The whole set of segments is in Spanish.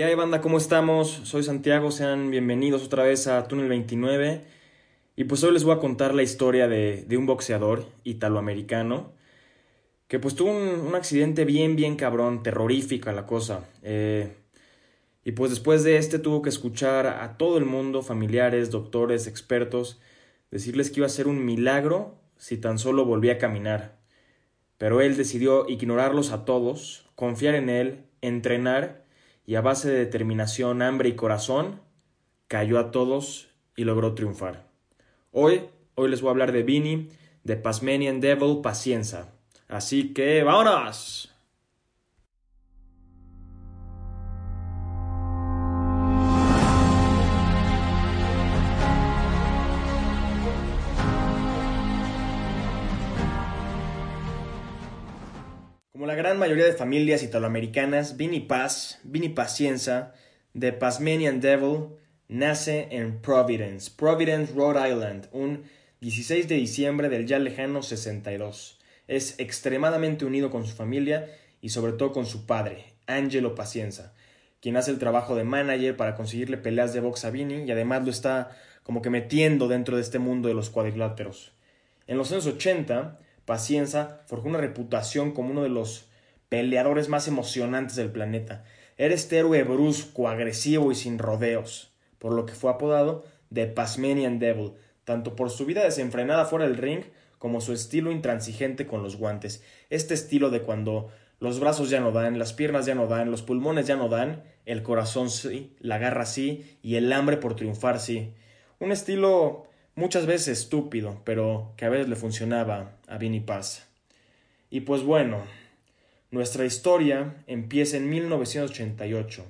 ¿Qué banda? ¿Cómo estamos? Soy Santiago, sean bienvenidos otra vez a Túnel 29. Y pues hoy les voy a contar la historia de, un boxeador italoamericano que pues tuvo un, un, accidente bien, bien cabrón, terrorífica la cosa. Eh, y pues después de este tuvo que escuchar a todo el mundo, familiares, doctores, expertos, decirles que iba a ser un milagro si tan solo volvía a caminar. Pero él decidió ignorarlos a todos, confiar en él, entrenar y a base de determinación, hambre y corazón, cayó a todos y logró triunfar. Hoy, hoy les voy a hablar de Vini, de Pasmanian Devil Pacienza. Así que, ¡vámonos! La gran mayoría de familias italoamericanas, Vinny Paz, Vinny Pacienza, de Pasmanian Devil, nace en Providence, Providence, Rhode Island, un 16 de diciembre del ya lejano 62. Es extremadamente unido con su familia y sobre todo con su padre, Angelo Pacienza, quien hace el trabajo de manager para conseguirle peleas de box a Vinny y además lo está como que metiendo dentro de este mundo de los cuadriláteros. En los años 80, Pacienza forjó una reputación como uno de los peleadores más emocionantes del planeta. Era este héroe brusco, agresivo y sin rodeos, por lo que fue apodado The Pasmanian Devil, tanto por su vida desenfrenada fuera del ring como su estilo intransigente con los guantes. Este estilo de cuando los brazos ya no dan, las piernas ya no dan, los pulmones ya no dan, el corazón sí, la garra sí y el hambre por triunfar sí. Un estilo muchas veces estúpido, pero que a veces le funcionaba a Vinny Paz. Y pues bueno, nuestra historia empieza en 1988,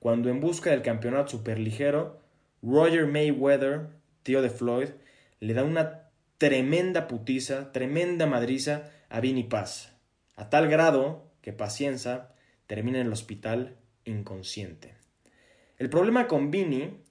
cuando en busca del campeonato superligero, Roger Mayweather, tío de Floyd, le da una tremenda putiza, tremenda madriza a Vinny Paz, a tal grado que Pacienza termina en el hospital inconsciente. El problema con Vinny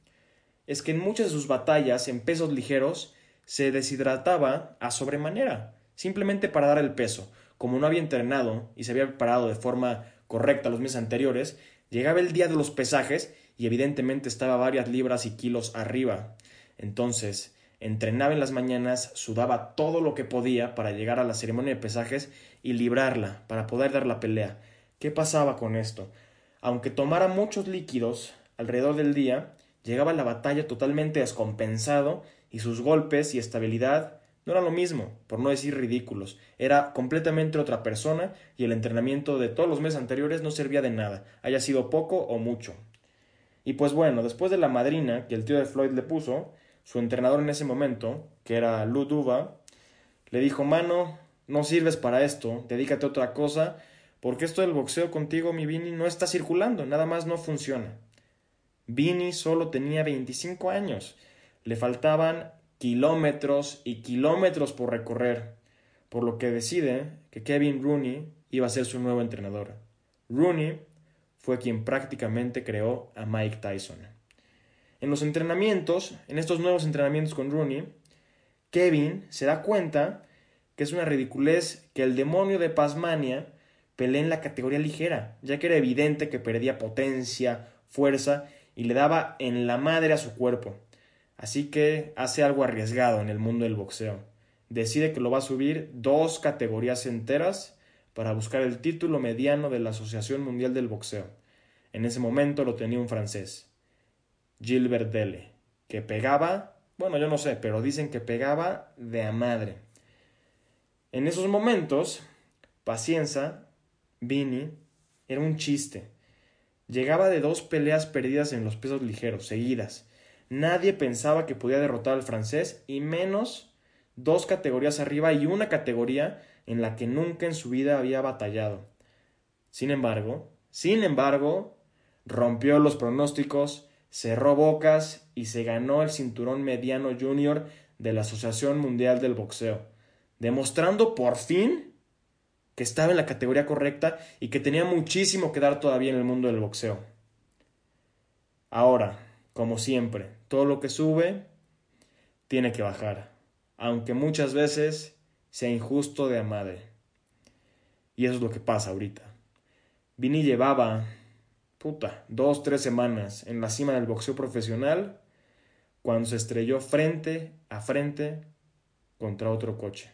es que en muchas de sus batallas en pesos ligeros se deshidrataba a sobremanera, simplemente para dar el peso. Como no había entrenado y se había preparado de forma correcta los meses anteriores, llegaba el día de los pesajes y evidentemente estaba varias libras y kilos arriba. Entonces, entrenaba en las mañanas, sudaba todo lo que podía para llegar a la ceremonia de pesajes y librarla, para poder dar la pelea. ¿Qué pasaba con esto? Aunque tomara muchos líquidos alrededor del día, llegaba a la batalla totalmente descompensado y sus golpes y estabilidad no eran lo mismo, por no decir ridículos. Era completamente otra persona y el entrenamiento de todos los meses anteriores no servía de nada, haya sido poco o mucho. Y pues bueno, después de la madrina que el tío de Floyd le puso, su entrenador en ese momento, que era Lou Duva, le dijo, mano, no sirves para esto, dedícate a otra cosa, porque esto del boxeo contigo, mi Vini, no está circulando, nada más no funciona. Vini solo tenía 25 años. Le faltaban kilómetros y kilómetros por recorrer, por lo que decide que Kevin Rooney iba a ser su nuevo entrenador. Rooney fue quien prácticamente creó a Mike Tyson. En los entrenamientos, en estos nuevos entrenamientos con Rooney, Kevin se da cuenta que es una ridiculez que el demonio de Pasmania pelee en la categoría ligera, ya que era evidente que perdía potencia, fuerza y le daba en la madre a su cuerpo. Así que hace algo arriesgado en el mundo del boxeo. Decide que lo va a subir dos categorías enteras para buscar el título mediano de la Asociación Mundial del Boxeo. En ese momento lo tenía un francés, Gilbert Dele, que pegaba, bueno, yo no sé, pero dicen que pegaba de a madre. En esos momentos, Pacienza, Vini, era un chiste. Llegaba de dos peleas perdidas en los pesos ligeros, seguidas. Nadie pensaba que podía derrotar al francés y menos dos categorías arriba y una categoría en la que nunca en su vida había batallado. Sin embargo, sin embargo, rompió los pronósticos, cerró bocas y se ganó el cinturón mediano junior de la Asociación Mundial del Boxeo, demostrando por fin que estaba en la categoría correcta y que tenía muchísimo que dar todavía en el mundo del boxeo. Ahora, como siempre, todo lo que sube tiene que bajar, aunque muchas veces sea injusto de madre. Y eso es lo que pasa ahorita. Vini llevaba, puta, dos, tres semanas en la cima del boxeo profesional cuando se estrelló frente a frente contra otro coche.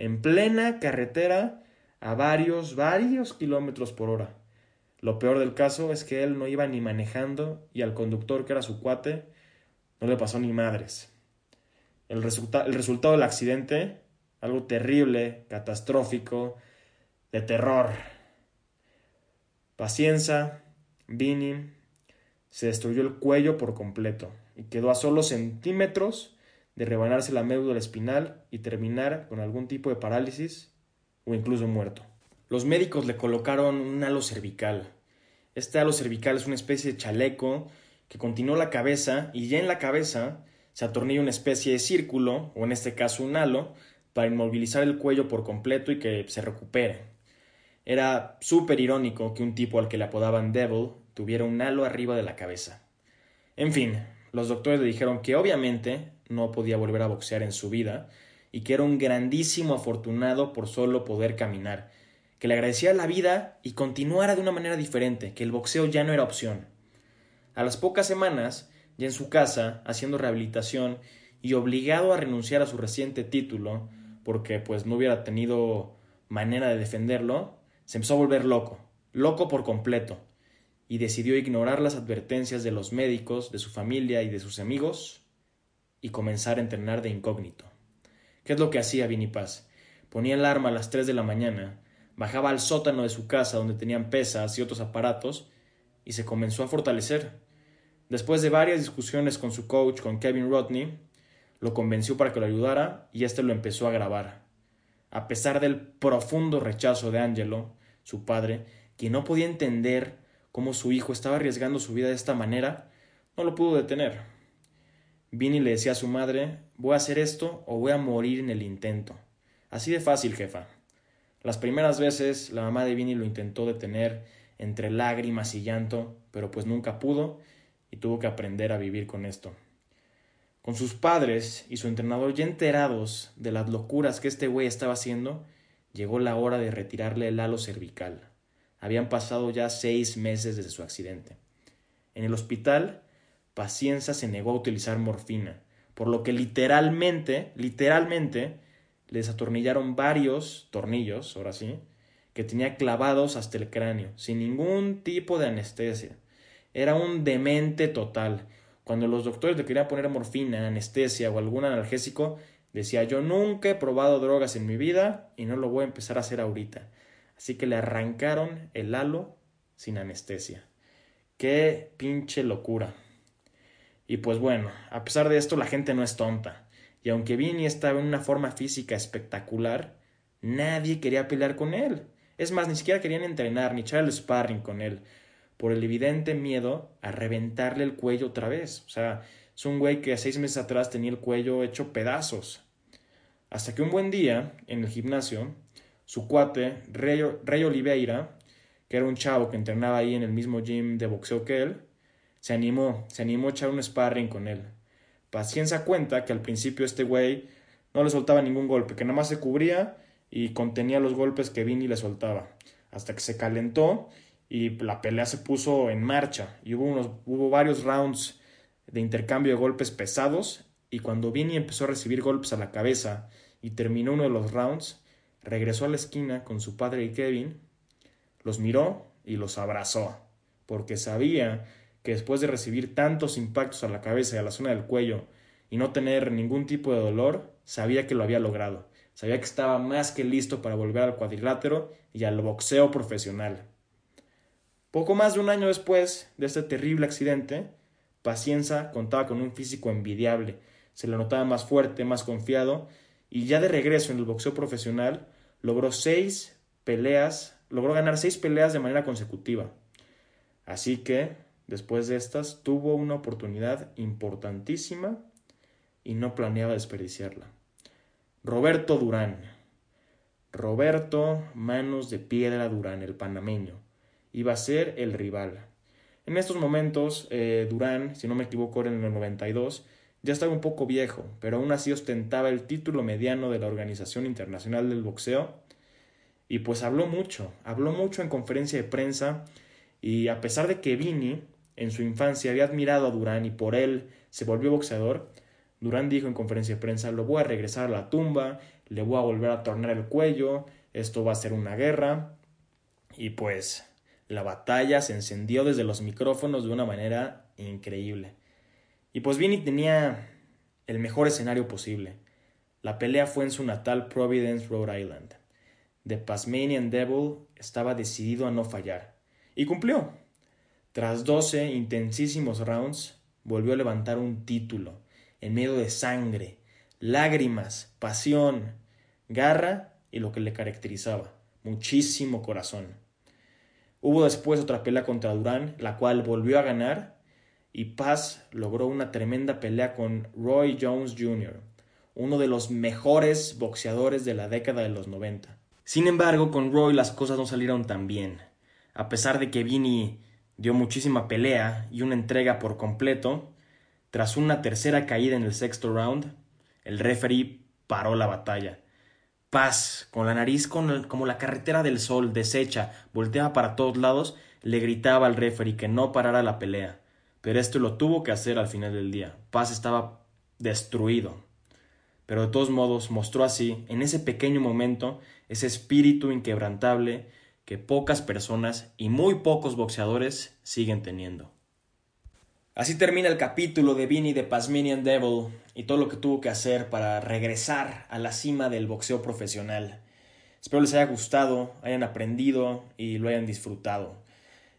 En plena carretera a varios, varios kilómetros por hora. Lo peor del caso es que él no iba ni manejando y al conductor, que era su cuate, no le pasó ni madres. El, el resultado del accidente, algo terrible, catastrófico, de terror. Paciencia, Vini, se destruyó el cuello por completo y quedó a solo centímetros de rebanarse la médula espinal y terminar con algún tipo de parálisis o incluso muerto. Los médicos le colocaron un halo cervical. Este halo cervical es una especie de chaleco que continuó la cabeza y ya en la cabeza se atornilla una especie de círculo, o en este caso un halo, para inmovilizar el cuello por completo y que se recupere. Era súper irónico que un tipo al que le apodaban Devil tuviera un halo arriba de la cabeza. En fin, los doctores le dijeron que obviamente no podía volver a boxear en su vida y que era un grandísimo afortunado por solo poder caminar, que le agradecía la vida y continuara de una manera diferente, que el boxeo ya no era opción. A las pocas semanas, ya en su casa, haciendo rehabilitación y obligado a renunciar a su reciente título, porque pues no hubiera tenido manera de defenderlo, se empezó a volver loco, loco por completo, y decidió ignorar las advertencias de los médicos, de su familia y de sus amigos, y comenzar a entrenar de incógnito. ¿Qué es lo que hacía Vini Paz? Ponía el arma a las tres de la mañana, bajaba al sótano de su casa donde tenían pesas y otros aparatos y se comenzó a fortalecer. Después de varias discusiones con su coach, con Kevin Rodney, lo convenció para que lo ayudara y éste lo empezó a grabar. A pesar del profundo rechazo de Angelo, su padre, quien no podía entender cómo su hijo estaba arriesgando su vida de esta manera, no lo pudo detener. Vinny le decía a su madre, voy a hacer esto o voy a morir en el intento. Así de fácil, jefa. Las primeras veces la mamá de Vinny lo intentó detener entre lágrimas y llanto, pero pues nunca pudo y tuvo que aprender a vivir con esto. Con sus padres y su entrenador ya enterados de las locuras que este güey estaba haciendo, llegó la hora de retirarle el halo cervical. Habían pasado ya seis meses desde su accidente. En el hospital, Paciencia se negó a utilizar morfina, por lo que literalmente, literalmente, les atornillaron varios tornillos, ahora sí, que tenía clavados hasta el cráneo, sin ningún tipo de anestesia. Era un demente total. Cuando los doctores le querían poner morfina, anestesia o algún analgésico, decía yo nunca he probado drogas en mi vida y no lo voy a empezar a hacer ahorita. Así que le arrancaron el halo sin anestesia. Qué pinche locura. Y pues bueno, a pesar de esto la gente no es tonta y aunque Vinny estaba en una forma física espectacular, nadie quería pelear con él. Es más, ni siquiera querían entrenar ni echar el sparring con él, por el evidente miedo a reventarle el cuello otra vez. O sea, es un güey que seis meses atrás tenía el cuello hecho pedazos. Hasta que un buen día, en el gimnasio, su cuate, Rey, Rey Oliveira, que era un chavo que entrenaba ahí en el mismo gym de boxeo que él, se animó, se animó a echar un sparring con él. Paciencia cuenta que al principio este güey no le soltaba ningún golpe, que nada más se cubría y contenía los golpes que Vini le soltaba, hasta que se calentó y la pelea se puso en marcha y hubo, unos, hubo varios rounds de intercambio de golpes pesados y cuando Vini empezó a recibir golpes a la cabeza y terminó uno de los rounds, regresó a la esquina con su padre y Kevin, los miró y los abrazó, porque sabía que después de recibir tantos impactos a la cabeza y a la zona del cuello y no tener ningún tipo de dolor, sabía que lo había logrado, sabía que estaba más que listo para volver al cuadrilátero y al boxeo profesional. Poco más de un año después de este terrible accidente, Paciencia contaba con un físico envidiable, se le notaba más fuerte, más confiado, y ya de regreso en el boxeo profesional, logró seis peleas, logró ganar seis peleas de manera consecutiva. Así que, después de estas, tuvo una oportunidad importantísima y no planeaba desperdiciarla. Roberto Durán. Roberto Manos de Piedra Durán, el panameño, iba a ser el rival. En estos momentos, eh, Durán, si no me equivoco, era en el 92, ya estaba un poco viejo, pero aún así ostentaba el título mediano de la Organización Internacional del Boxeo. Y pues habló mucho, habló mucho en conferencia de prensa y a pesar de que Vini en su infancia había admirado a Durán y por él se volvió boxeador, Durán dijo en conferencia de prensa, lo voy a regresar a la tumba, le voy a volver a tornar el cuello, esto va a ser una guerra. Y pues la batalla se encendió desde los micrófonos de una manera increíble. Y pues Vini tenía el mejor escenario posible. La pelea fue en su natal Providence, Rhode Island. The Pasmanian Devil estaba decidido a no fallar. Y cumplió. Tras doce intensísimos rounds, volvió a levantar un título, en medio de sangre, lágrimas, pasión, garra y lo que le caracterizaba, muchísimo corazón. Hubo después otra pelea contra Durán, la cual volvió a ganar, y Paz logró una tremenda pelea con Roy Jones Jr., uno de los mejores boxeadores de la década de los 90. Sin embargo, con Roy las cosas no salieron tan bien. A pesar de que Vini dio muchísima pelea y una entrega por completo, tras una tercera caída en el sexto round, el referee paró la batalla. Paz, con la nariz como la carretera del sol, deshecha, volteaba para todos lados, le gritaba al referee que no parara la pelea. Pero esto lo tuvo que hacer al final del día. Paz estaba destruido. Pero de todos modos mostró así, en ese pequeño momento, ese espíritu inquebrantable que pocas personas y muy pocos boxeadores siguen teniendo. Así termina el capítulo de Vinny de Pasminian Devil y todo lo que tuvo que hacer para regresar a la cima del boxeo profesional. Espero les haya gustado, hayan aprendido y lo hayan disfrutado.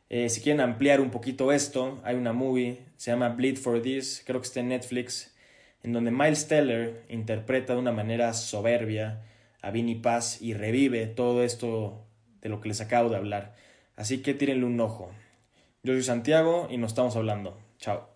Eh, si quieren ampliar un poquito esto, hay una movie, se llama Bleed for This, creo que está en Netflix, en donde Miles Teller interpreta de una manera soberbia a Vinny Paz y revive todo esto de lo que les acabo de hablar. Así que tírenle un ojo. Yo soy Santiago y nos estamos hablando. Chao.